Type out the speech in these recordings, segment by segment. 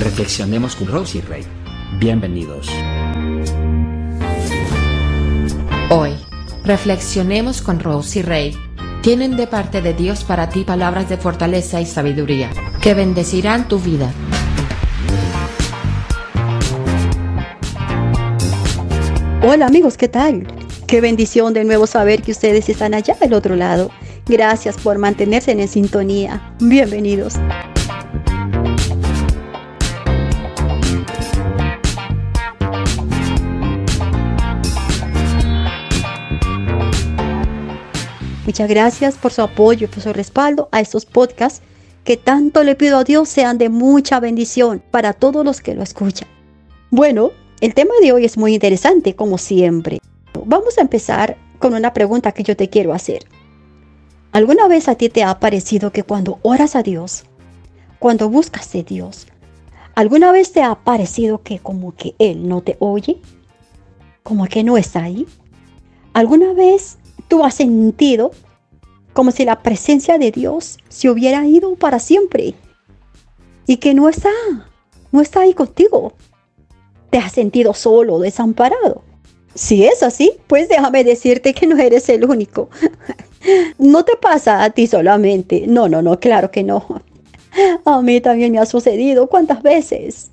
Reflexionemos con Rosy Rey. Bienvenidos. Hoy, reflexionemos con Rosy Rey. Tienen de parte de Dios para ti palabras de fortaleza y sabiduría que bendecirán tu vida. Hola amigos, ¿qué tal? Qué bendición de nuevo saber que ustedes están allá del otro lado. Gracias por mantenerse en sintonía. Bienvenidos. Muchas gracias por su apoyo y por su respaldo a estos podcasts que tanto le pido a Dios sean de mucha bendición para todos los que lo escuchan. Bueno, el tema de hoy es muy interesante como siempre. Vamos a empezar con una pregunta que yo te quiero hacer. ¿Alguna vez a ti te ha parecido que cuando oras a Dios, cuando buscas de Dios, alguna vez te ha parecido que como que Él no te oye? ¿Como que no está ahí? ¿Alguna vez tú has sentido como si la presencia de Dios se hubiera ido para siempre y que no está, no está ahí contigo. ¿Te has sentido solo, desamparado? Si es así, pues déjame decirte que no eres el único. No te pasa a ti solamente. No, no, no, claro que no. A mí también me ha sucedido cuántas veces.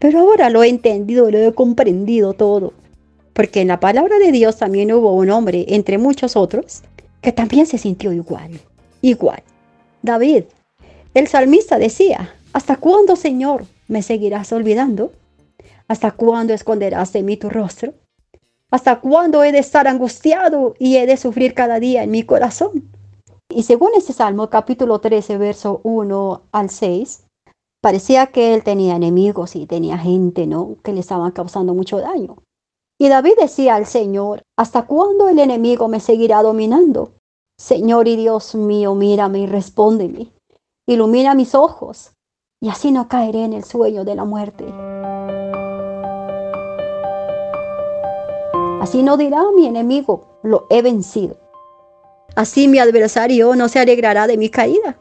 Pero ahora lo he entendido, lo he comprendido todo porque en la palabra de Dios también hubo un hombre, entre muchos otros, que también se sintió igual, igual. David, el salmista decía, ¿hasta cuándo, Señor, me seguirás olvidando? ¿Hasta cuándo esconderás de mí tu rostro? ¿Hasta cuándo he de estar angustiado y he de sufrir cada día en mi corazón? Y según este Salmo, capítulo 13, verso 1 al 6, parecía que él tenía enemigos y tenía gente, ¿no? Que le estaban causando mucho daño. Y David decía al Señor, ¿hasta cuándo el enemigo me seguirá dominando? Señor y Dios mío, mírame y respóndeme. Ilumina mis ojos, y así no caeré en el sueño de la muerte. Así no dirá mi enemigo, lo he vencido. Así mi adversario no se alegrará de mi caída.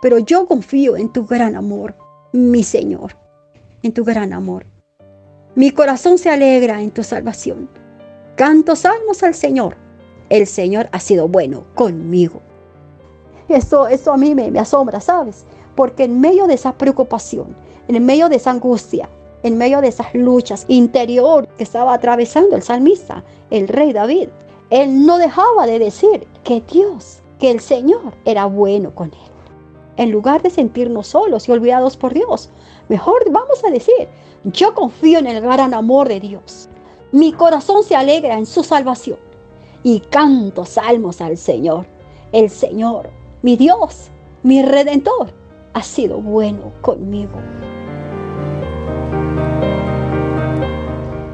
Pero yo confío en tu gran amor, mi Señor, en tu gran amor. Mi corazón se alegra en tu salvación. Canto salmos al Señor. El Señor ha sido bueno conmigo. Eso, eso a mí me, me asombra, ¿sabes? Porque en medio de esa preocupación, en medio de esa angustia, en medio de esas luchas interior que estaba atravesando el salmista, el rey David, él no dejaba de decir que Dios, que el Señor era bueno con él. En lugar de sentirnos solos y olvidados por Dios, mejor vamos a decir, yo confío en el gran amor de Dios. Mi corazón se alegra en su salvación y canto salmos al Señor. El Señor, mi Dios, mi redentor, ha sido bueno conmigo.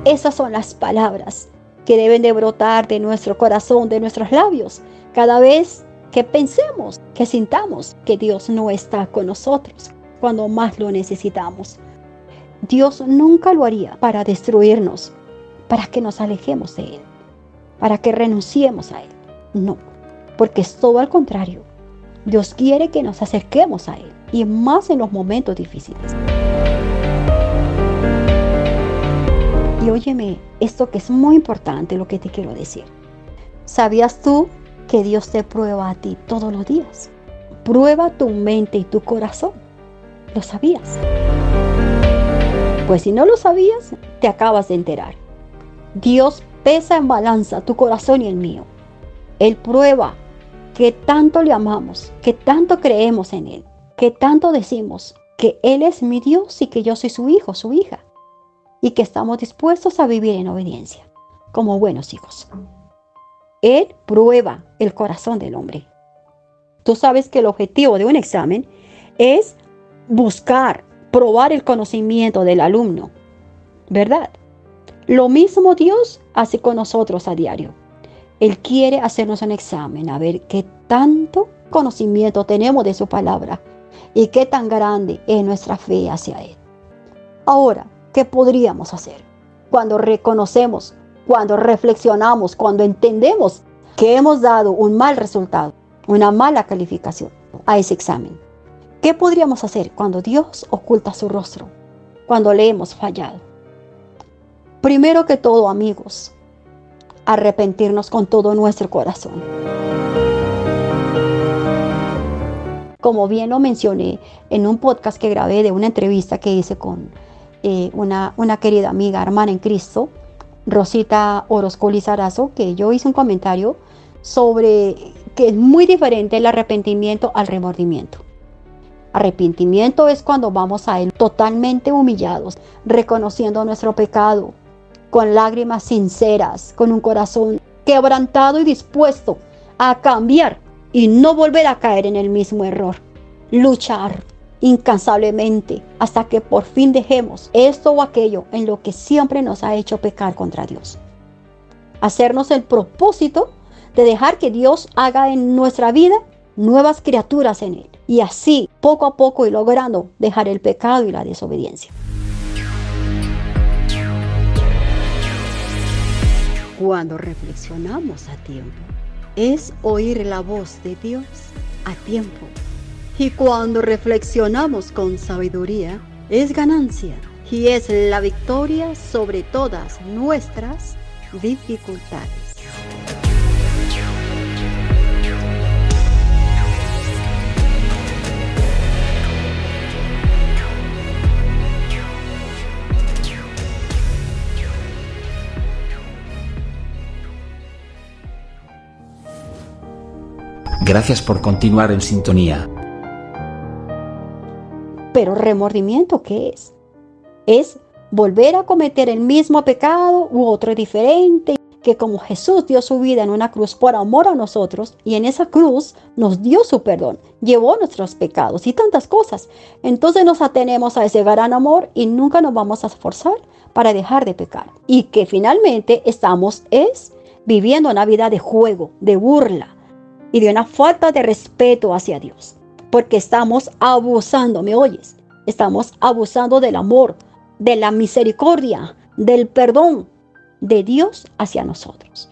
Esas son las palabras que deben de brotar de nuestro corazón, de nuestros labios, cada vez que pensemos, que sintamos que Dios no está con nosotros cuando más lo necesitamos. Dios nunca lo haría para destruirnos, para que nos alejemos de Él, para que renunciemos a Él. No, porque es todo al contrario. Dios quiere que nos acerquemos a Él y más en los momentos difíciles. Y óyeme, esto que es muy importante, lo que te quiero decir. ¿Sabías tú que Dios te prueba a ti todos los días? Prueba tu mente y tu corazón. ¿Lo sabías? Pues si no lo sabías, te acabas de enterar. Dios pesa en balanza tu corazón y el mío. Él prueba que tanto le amamos, que tanto creemos en Él, que tanto decimos que Él es mi Dios y que yo soy su hijo, su hija, y que estamos dispuestos a vivir en obediencia, como buenos hijos. Él prueba el corazón del hombre. Tú sabes que el objetivo de un examen es buscar probar el conocimiento del alumno, ¿verdad? Lo mismo Dios hace con nosotros a diario. Él quiere hacernos un examen, a ver qué tanto conocimiento tenemos de su palabra y qué tan grande es nuestra fe hacia Él. Ahora, ¿qué podríamos hacer? Cuando reconocemos, cuando reflexionamos, cuando entendemos que hemos dado un mal resultado, una mala calificación a ese examen. ¿Qué podríamos hacer cuando Dios oculta su rostro? cuando le hemos fallado. Primero que todo, amigos, arrepentirnos con todo nuestro corazón. Como bien lo mencioné en un podcast que grabé de una entrevista que hice con eh, una, una, querida amiga, hermana en Cristo, Rosita Orozco Lizarazo, que yo hice un comentario sobre que es muy diferente el arrepentimiento al remordimiento. Arrepentimiento es cuando vamos a Él totalmente humillados, reconociendo nuestro pecado, con lágrimas sinceras, con un corazón quebrantado y dispuesto a cambiar y no volver a caer en el mismo error. Luchar incansablemente hasta que por fin dejemos esto o aquello en lo que siempre nos ha hecho pecar contra Dios. Hacernos el propósito de dejar que Dios haga en nuestra vida nuevas criaturas en Él. Y así, poco a poco, y logrando dejar el pecado y la desobediencia. Cuando reflexionamos a tiempo, es oír la voz de Dios a tiempo. Y cuando reflexionamos con sabiduría, es ganancia y es la victoria sobre todas nuestras dificultades. Gracias por continuar en sintonía. Pero remordimiento, ¿qué es? Es volver a cometer el mismo pecado u otro diferente, que como Jesús dio su vida en una cruz por amor a nosotros y en esa cruz nos dio su perdón, llevó nuestros pecados y tantas cosas. Entonces nos atenemos a ese gran amor y nunca nos vamos a esforzar para dejar de pecar. Y que finalmente estamos es viviendo una vida de juego, de burla, y de una falta de respeto hacia Dios. Porque estamos abusando, ¿me oyes? Estamos abusando del amor, de la misericordia, del perdón de Dios hacia nosotros.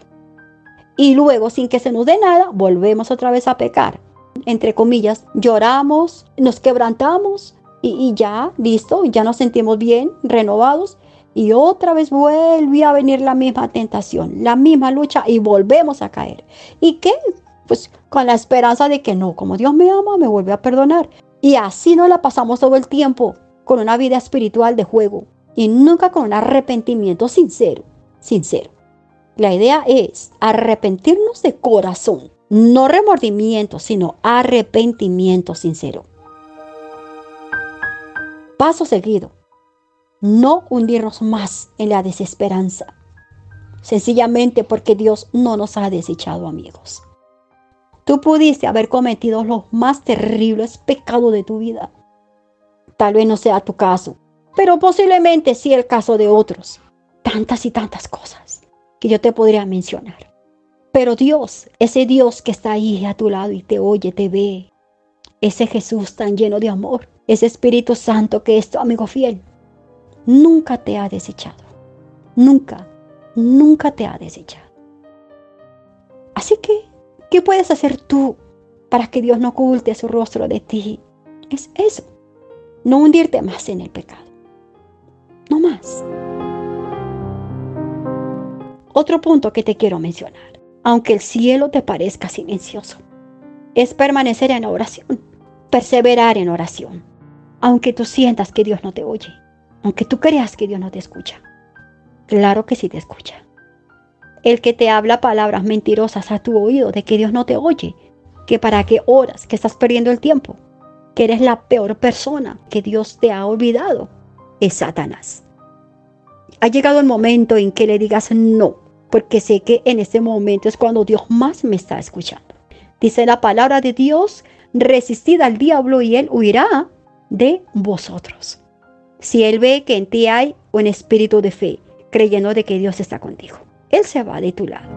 Y luego, sin que se nos dé nada, volvemos otra vez a pecar. Entre comillas, lloramos, nos quebrantamos y, ya, listo, ya nos sentimos bien, renovados. Y otra vez vuelve a venir la misma tentación, la misma lucha y volvemos a caer. ¿Y qué? Pues con la esperanza de que no, como Dios me ama, me vuelve a perdonar. Y así no la pasamos todo el tiempo con una vida espiritual de juego y nunca con un arrepentimiento sincero, sincero. La idea es arrepentirnos de corazón, no remordimiento, sino arrepentimiento sincero. Paso seguido, no hundirnos más en la desesperanza, sencillamente porque Dios no nos ha desechado amigos. Tú pudiste haber cometido los más terribles pecados de tu vida. Tal vez no sea tu caso, pero posiblemente sí el caso de otros. Tantas y tantas cosas que yo te podría mencionar. Pero Dios, ese Dios que está ahí a tu lado y te oye, te ve, ese Jesús tan lleno de amor, ese Espíritu Santo que es tu amigo fiel, nunca te ha desechado. Nunca, nunca te ha desechado. Así que ¿Qué puedes hacer tú para que Dios no oculte su rostro de ti? Es eso. No hundirte más en el pecado. No más. Otro punto que te quiero mencionar, aunque el cielo te parezca silencioso, es permanecer en oración, perseverar en oración, aunque tú sientas que Dios no te oye, aunque tú creas que Dios no te escucha. Claro que sí te escucha el que te habla palabras mentirosas a tu oído de que Dios no te oye, que para qué oras, que estás perdiendo el tiempo, que eres la peor persona, que Dios te ha olvidado, es Satanás. Ha llegado el momento en que le digas no, porque sé que en este momento es cuando Dios más me está escuchando. Dice la palabra de Dios, resistid al diablo y él huirá de vosotros. Si él ve que en ti hay un espíritu de fe, creyendo de que Dios está contigo. Él se va de tu lado.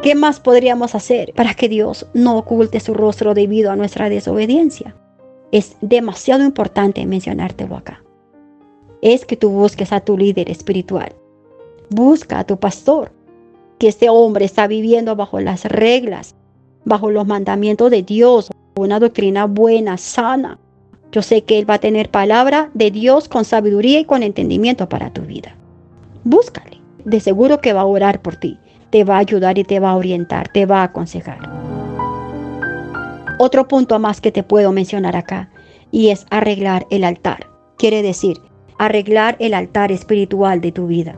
¿Qué más podríamos hacer para que Dios no oculte su rostro debido a nuestra desobediencia? Es demasiado importante mencionártelo acá. Es que tú busques a tu líder espiritual. Busca a tu pastor, que este hombre está viviendo bajo las reglas, bajo los mandamientos de Dios, una doctrina buena, sana, Yo sé que Él va a tener palabra de Dios con sabiduría y con entendimiento para tu vida. Búscale. De seguro que va a orar por ti. Te va a ayudar y te va a orientar, te va a aconsejar. Otro punto más que te puedo mencionar acá y es arreglar el altar. Quiere decir, arreglar el altar espiritual de tu vida.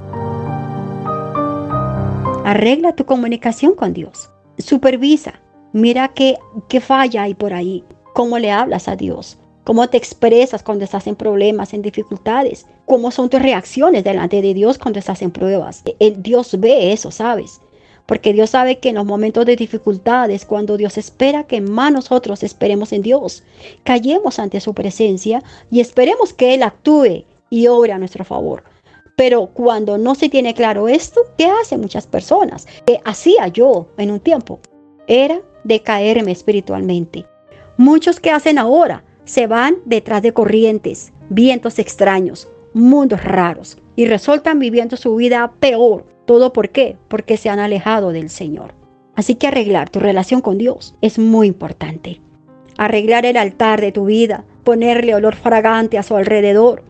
Arregla tu comunicación con Dios. Supervisa. Mira qué, qué falla hay por ahí. Cómo le hablas a Dios. Cómo te expresas cuando estás en problemas, en dificultades. Cómo son tus reacciones delante de Dios cuando estás en pruebas. El Dios ve eso, ¿sabes? Porque Dios sabe que en los momentos de dificultades, cuando Dios espera que más nosotros esperemos en Dios, callemos ante su presencia y esperemos que Él actúe y obre a nuestro favor. Pero cuando no se tiene claro esto, ¿qué hacen muchas personas? Que hacía yo en un tiempo, era decaerme espiritualmente. Muchos que hacen ahora se van detrás de corrientes, vientos extraños, mundos raros y resultan viviendo su vida peor ¿Todo por qué? Porque se han alejado del Señor. Así que arreglar tu relación con Dios es muy importante. Arreglar el altar de tu vida, ponerle olor fragante a su alrededor,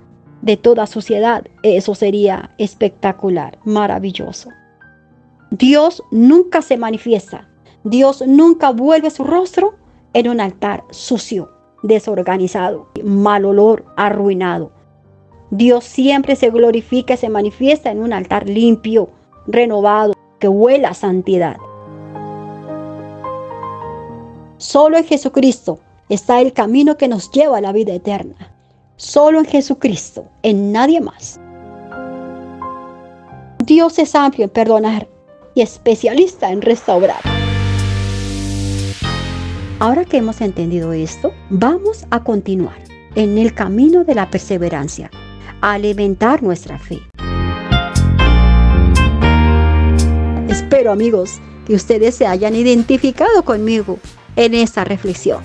de toda suciedad, eso sería espectacular, maravilloso. Dios nunca se manifiesta, Dios nunca vuelve su rostro en un altar sucio, desorganizado, mal olor, arruinado. Dios siempre se glorifica y se manifiesta en un altar limpio, renovado, que huela a santidad. Solo en Jesucristo está el camino que nos lleva a la vida eterna. Solo en Jesucristo, en nadie más. Dios es amplio en perdonar y especialista en restaurar. Ahora que hemos entendido esto, vamos a continuar en el camino de la perseverancia, a alimentar nuestra fe. Espero amigos que ustedes se hayan identificado conmigo en esta reflexión.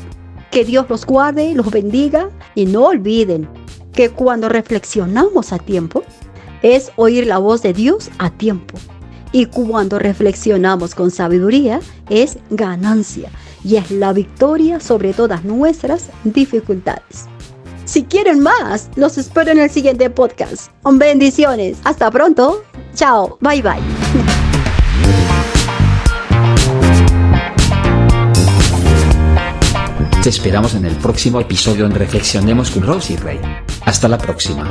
Que Dios los guarde, los bendiga y no olviden que cuando reflexionamos a tiempo es oír la voz de Dios a tiempo. Y cuando reflexionamos con sabiduría es ganancia y es la victoria sobre todas nuestras dificultades. Si quieren más, los espero en el siguiente podcast. Bendiciones. Hasta pronto. Chao. Bye bye. Te esperamos en el próximo episodio en Reflexionemos con Rosy Rey. Hasta la próxima.